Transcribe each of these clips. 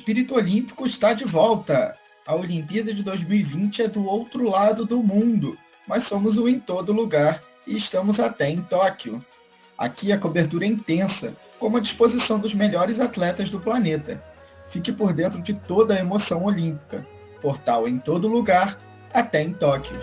espírito olímpico está de volta. A Olimpíada de 2020 é do outro lado do mundo, mas somos o em todo lugar e estamos até em Tóquio. Aqui a cobertura é intensa, com a disposição dos melhores atletas do planeta. Fique por dentro de toda a emoção olímpica. Portal em todo lugar, até em Tóquio.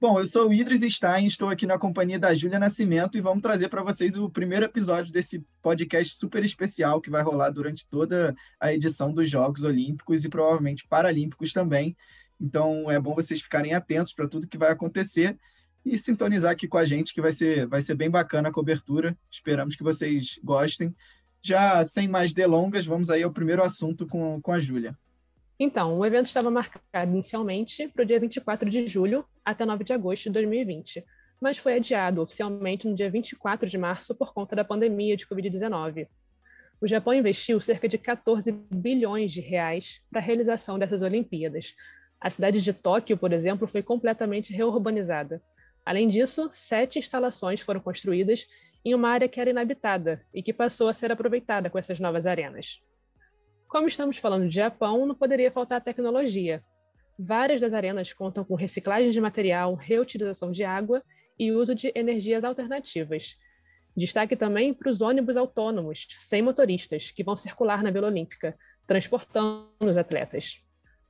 Bom, eu sou o Idris Stein, estou aqui na companhia da Júlia Nascimento e vamos trazer para vocês o primeiro episódio desse podcast super especial que vai rolar durante toda a edição dos Jogos Olímpicos e provavelmente Paralímpicos também. Então é bom vocês ficarem atentos para tudo que vai acontecer e sintonizar aqui com a gente, que vai ser, vai ser bem bacana a cobertura. Esperamos que vocês gostem. Já sem mais delongas, vamos aí ao primeiro assunto com, com a Júlia. Então, o evento estava marcado inicialmente para o dia 24 de julho até 9 de agosto de 2020, mas foi adiado oficialmente no dia 24 de março por conta da pandemia de Covid-19. O Japão investiu cerca de 14 bilhões de reais para a realização dessas Olimpíadas. A cidade de Tóquio, por exemplo, foi completamente reurbanizada. Além disso, sete instalações foram construídas em uma área que era inabitada e que passou a ser aproveitada com essas novas arenas. Como estamos falando de Japão, não poderia faltar tecnologia. Várias das arenas contam com reciclagem de material, reutilização de água e uso de energias alternativas. Destaque também para os ônibus autônomos, sem motoristas, que vão circular na Vila Olímpica, transportando os atletas.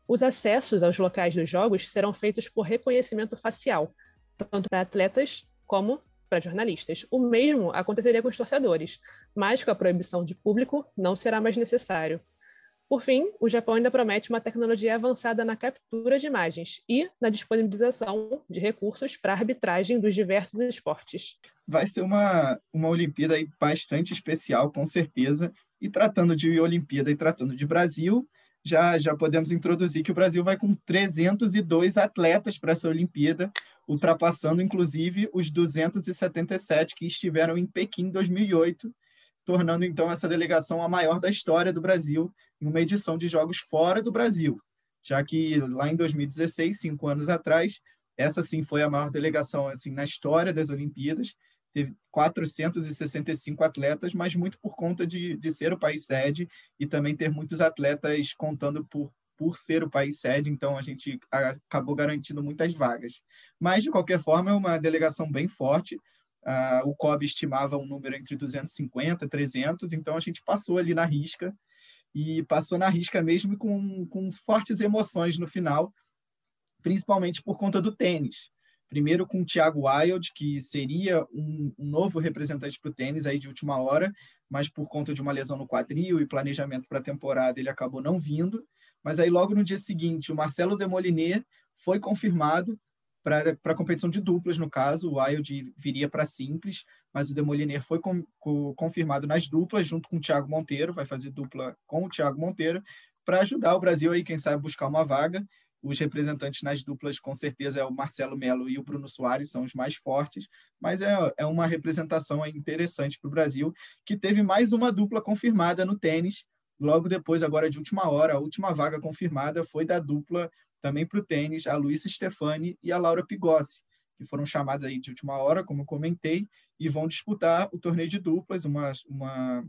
Os acessos aos locais dos jogos serão feitos por reconhecimento facial, tanto para atletas como para jornalistas. O mesmo aconteceria com os torcedores, mas com a proibição de público não será mais necessário. Por fim, o Japão ainda promete uma tecnologia avançada na captura de imagens e na disponibilização de recursos para arbitragem dos diversos esportes. Vai ser uma, uma Olimpíada bastante especial, com certeza. E tratando de Olimpíada e tratando de Brasil, já, já podemos introduzir que o Brasil vai com 302 atletas para essa Olimpíada, ultrapassando inclusive os 277 que estiveram em Pequim em 2008 tornando então essa delegação a maior da história do Brasil em uma edição de jogos fora do Brasil, já que lá em 2016, cinco anos atrás, essa sim foi a maior delegação assim na história das Olimpíadas, teve 465 atletas, mas muito por conta de, de ser o país sede e também ter muitos atletas contando por por ser o país sede, então a gente acabou garantindo muitas vagas. Mas, de qualquer forma, é uma delegação bem forte, Uh, o COB estimava um número entre 250 e 300, então a gente passou ali na risca, e passou na risca mesmo com, com fortes emoções no final, principalmente por conta do tênis. Primeiro com o Thiago Wild, que seria um, um novo representante para o tênis aí de última hora, mas por conta de uma lesão no quadril e planejamento para a temporada, ele acabou não vindo. Mas aí logo no dia seguinte, o Marcelo Demoliner foi confirmado para a competição de duplas, no caso, o Wild viria para simples, mas o Demoliner foi com, com, confirmado nas duplas, junto com o Thiago Monteiro, vai fazer dupla com o Thiago Monteiro, para ajudar o Brasil aí, quem sabe, buscar uma vaga. Os representantes nas duplas, com certeza, é o Marcelo Melo e o Bruno Soares, são os mais fortes, mas é, é uma representação interessante para o Brasil, que teve mais uma dupla confirmada no tênis, logo depois, agora de última hora, a última vaga confirmada foi da dupla também para o tênis, a Luísa Stefani e a Laura Pigossi, que foram chamadas aí de última hora, como eu comentei, e vão disputar o torneio de duplas, uma, uma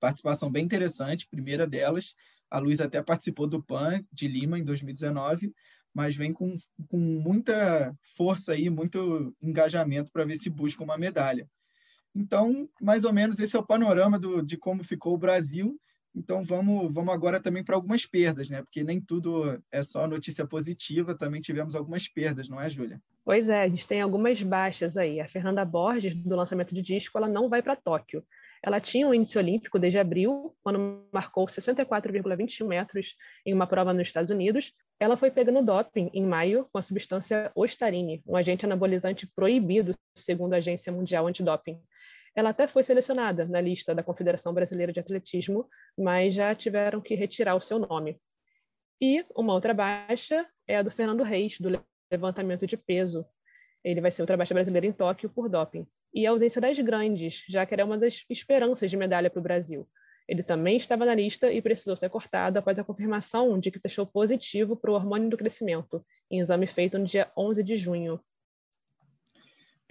participação bem interessante, primeira delas. A Luísa até participou do PAN de Lima em 2019, mas vem com, com muita força aí, muito engajamento para ver se busca uma medalha. Então, mais ou menos esse é o panorama do, de como ficou o Brasil então vamos, vamos agora também para algumas perdas, né? Porque nem tudo é só notícia positiva, também tivemos algumas perdas, não é, Júlia? Pois é, a gente tem algumas baixas aí. A Fernanda Borges, do lançamento de disco, ela não vai para Tóquio. Ela tinha um índice olímpico desde abril, quando marcou 64,21 metros em uma prova nos Estados Unidos. Ela foi pegando doping em maio com a substância ostarine, um agente anabolizante proibido, segundo a Agência Mundial Antidoping. Ela até foi selecionada na lista da Confederação Brasileira de Atletismo, mas já tiveram que retirar o seu nome. E uma outra baixa é a do Fernando Reis, do levantamento de peso. Ele vai ser outra baixa brasileira em Tóquio por doping. E a ausência das grandes, já que era uma das esperanças de medalha para o Brasil. Ele também estava na lista e precisou ser cortado após a confirmação de que testou positivo para o hormônio do crescimento, em exame feito no dia 11 de junho.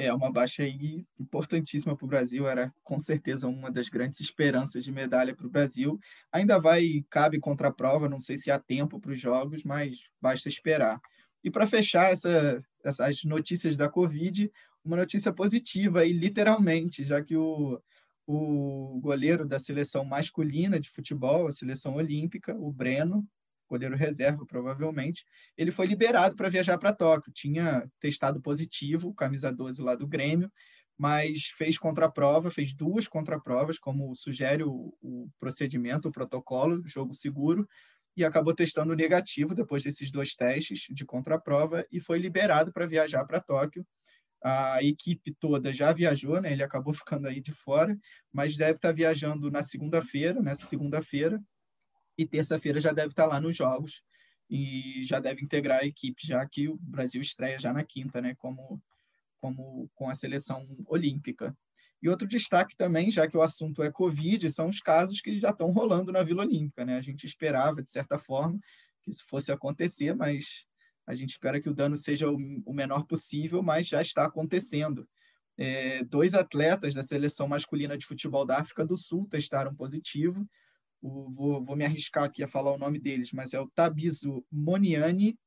É uma baixa aí importantíssima para o Brasil, era com certeza uma das grandes esperanças de medalha para o Brasil. Ainda vai, cabe contra a prova, não sei se há tempo para os jogos, mas basta esperar. E para fechar essa, essas notícias da Covid, uma notícia positiva aí, literalmente, já que o, o goleiro da seleção masculina de futebol, a seleção olímpica, o Breno, goleiro reserva, provavelmente, ele foi liberado para viajar para Tóquio. Tinha testado positivo, camisa 12 lá do Grêmio, mas fez contraprova, fez duas contraprovas, como sugere o, o procedimento, o protocolo, jogo seguro, e acabou testando negativo depois desses dois testes de contraprova e foi liberado para viajar para Tóquio. A equipe toda já viajou, né? Ele acabou ficando aí de fora, mas deve estar tá viajando na segunda-feira, nessa segunda-feira, e terça-feira já deve estar lá nos jogos e já deve integrar a equipe, já que o Brasil estreia já na quinta, né, como, como com a seleção olímpica. E outro destaque também, já que o assunto é Covid, são os casos que já estão rolando na Vila Olímpica. Né? A gente esperava, de certa forma, que isso fosse acontecer, mas a gente espera que o dano seja o menor possível, mas já está acontecendo. É, dois atletas da seleção masculina de futebol da África do Sul testaram positivo, o, vou, vou, me arriscar aqui a falar o nome deles, mas é o Tabiso Moniani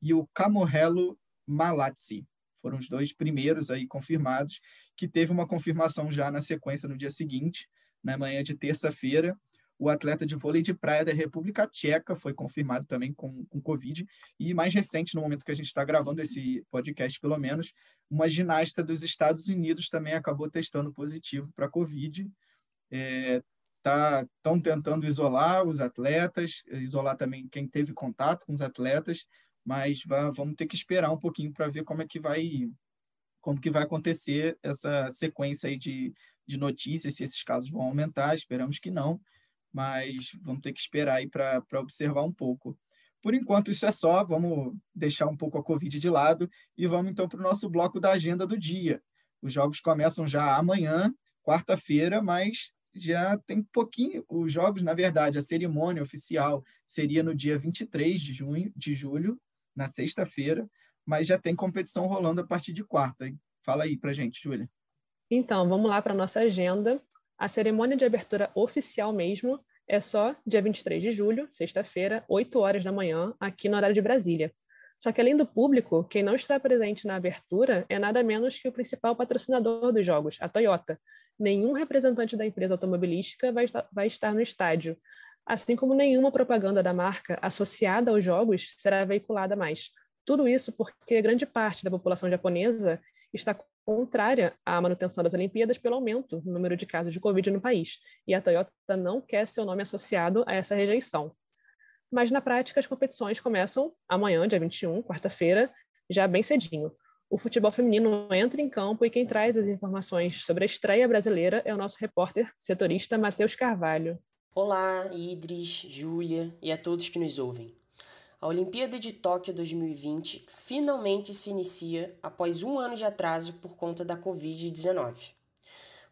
e o Camorrello Malazzi. Foram os dois primeiros aí confirmados, que teve uma confirmação já na sequência no dia seguinte, na manhã de terça-feira. O atleta de vôlei de praia da República Tcheca foi confirmado também com, com Covid. E mais recente, no momento que a gente está gravando esse podcast, pelo menos, uma ginasta dos Estados Unidos também acabou testando positivo para Covid. É, estão tá, tentando isolar os atletas, isolar também quem teve contato com os atletas, mas vai, vamos ter que esperar um pouquinho para ver como é que vai como que vai acontecer essa sequência aí de, de notícias, se esses casos vão aumentar, esperamos que não, mas vamos ter que esperar aí para observar um pouco. Por enquanto, isso é só, vamos deixar um pouco a Covid de lado e vamos então para o nosso bloco da agenda do dia. Os jogos começam já amanhã, quarta-feira, mas já tem pouquinho, os jogos, na verdade, a cerimônia oficial seria no dia 23 de junho, de julho, na sexta-feira, mas já tem competição rolando a partir de quarta. Fala aí pra gente, Júlia. Então, vamos lá para nossa agenda. A cerimônia de abertura oficial mesmo é só dia 23 de julho, sexta-feira, 8 horas da manhã, aqui no horário de Brasília. Só que além do público, quem não está presente na abertura é nada menos que o principal patrocinador dos jogos, a Toyota, nenhum representante da empresa automobilística vai estar, vai estar no estádio, assim como nenhuma propaganda da marca associada aos jogos será veiculada mais. Tudo isso porque grande parte da população japonesa está contrária à manutenção das Olimpíadas pelo aumento no número de casos de Covid no país, e a Toyota não quer seu nome associado a essa rejeição. Mas na prática, as competições começam amanhã, dia 21, quarta-feira, já bem cedinho. O futebol feminino entra em campo e quem traz as informações sobre a estreia brasileira é o nosso repórter setorista Matheus Carvalho. Olá, Idris, Júlia e a todos que nos ouvem. A Olimpíada de Tóquio 2020 finalmente se inicia após um ano de atraso por conta da Covid-19.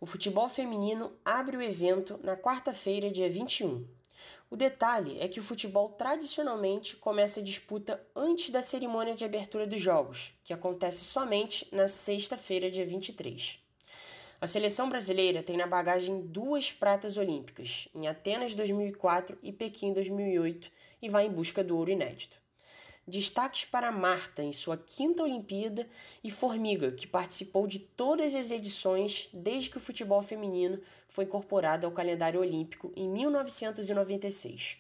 O futebol feminino abre o evento na quarta-feira, dia 21. O detalhe é que o futebol tradicionalmente começa a disputa antes da cerimônia de abertura dos Jogos, que acontece somente na sexta-feira, dia 23. A seleção brasileira tem na bagagem duas pratas olímpicas, em Atenas 2004 e Pequim 2008, e vai em busca do ouro inédito. Destaques para Marta em sua quinta Olimpíada e Formiga, que participou de todas as edições desde que o futebol feminino foi incorporado ao calendário olímpico em 1996.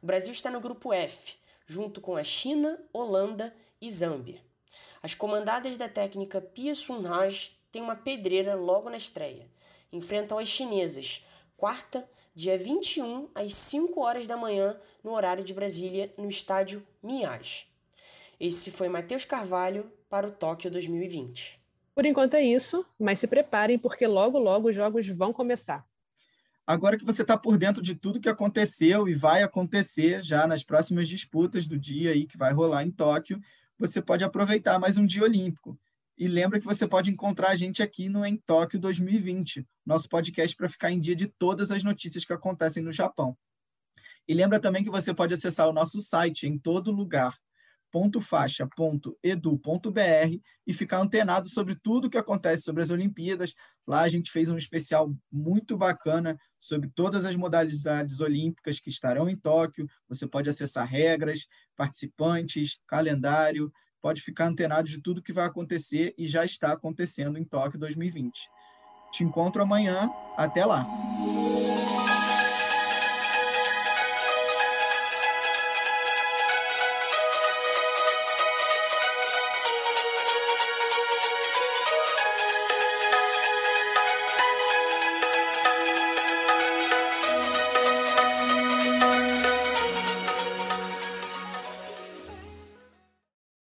O Brasil está no grupo F, junto com a China, Holanda e Zâmbia. As comandadas da técnica Pia Sunraj têm uma pedreira logo na estreia. Enfrentam as chinesas, quarta, dia 21, às 5 horas da manhã, no horário de Brasília, no estádio Mias. Esse foi Matheus Carvalho para o Tóquio 2020. Por enquanto é isso, mas se preparem porque logo, logo os jogos vão começar. Agora que você está por dentro de tudo que aconteceu e vai acontecer já nas próximas disputas do dia aí que vai rolar em Tóquio, você pode aproveitar mais um dia olímpico. E lembra que você pode encontrar a gente aqui no Em Tóquio 2020, nosso podcast para ficar em dia de todas as notícias que acontecem no Japão. E lembra também que você pode acessar o nosso site em todo lugar, www.faixa.edu.br e ficar antenado sobre tudo o que acontece sobre as Olimpíadas. Lá a gente fez um especial muito bacana sobre todas as modalidades olímpicas que estarão em Tóquio. Você pode acessar regras, participantes, calendário, pode ficar antenado de tudo que vai acontecer e já está acontecendo em Tóquio 2020. Te encontro amanhã. Até lá!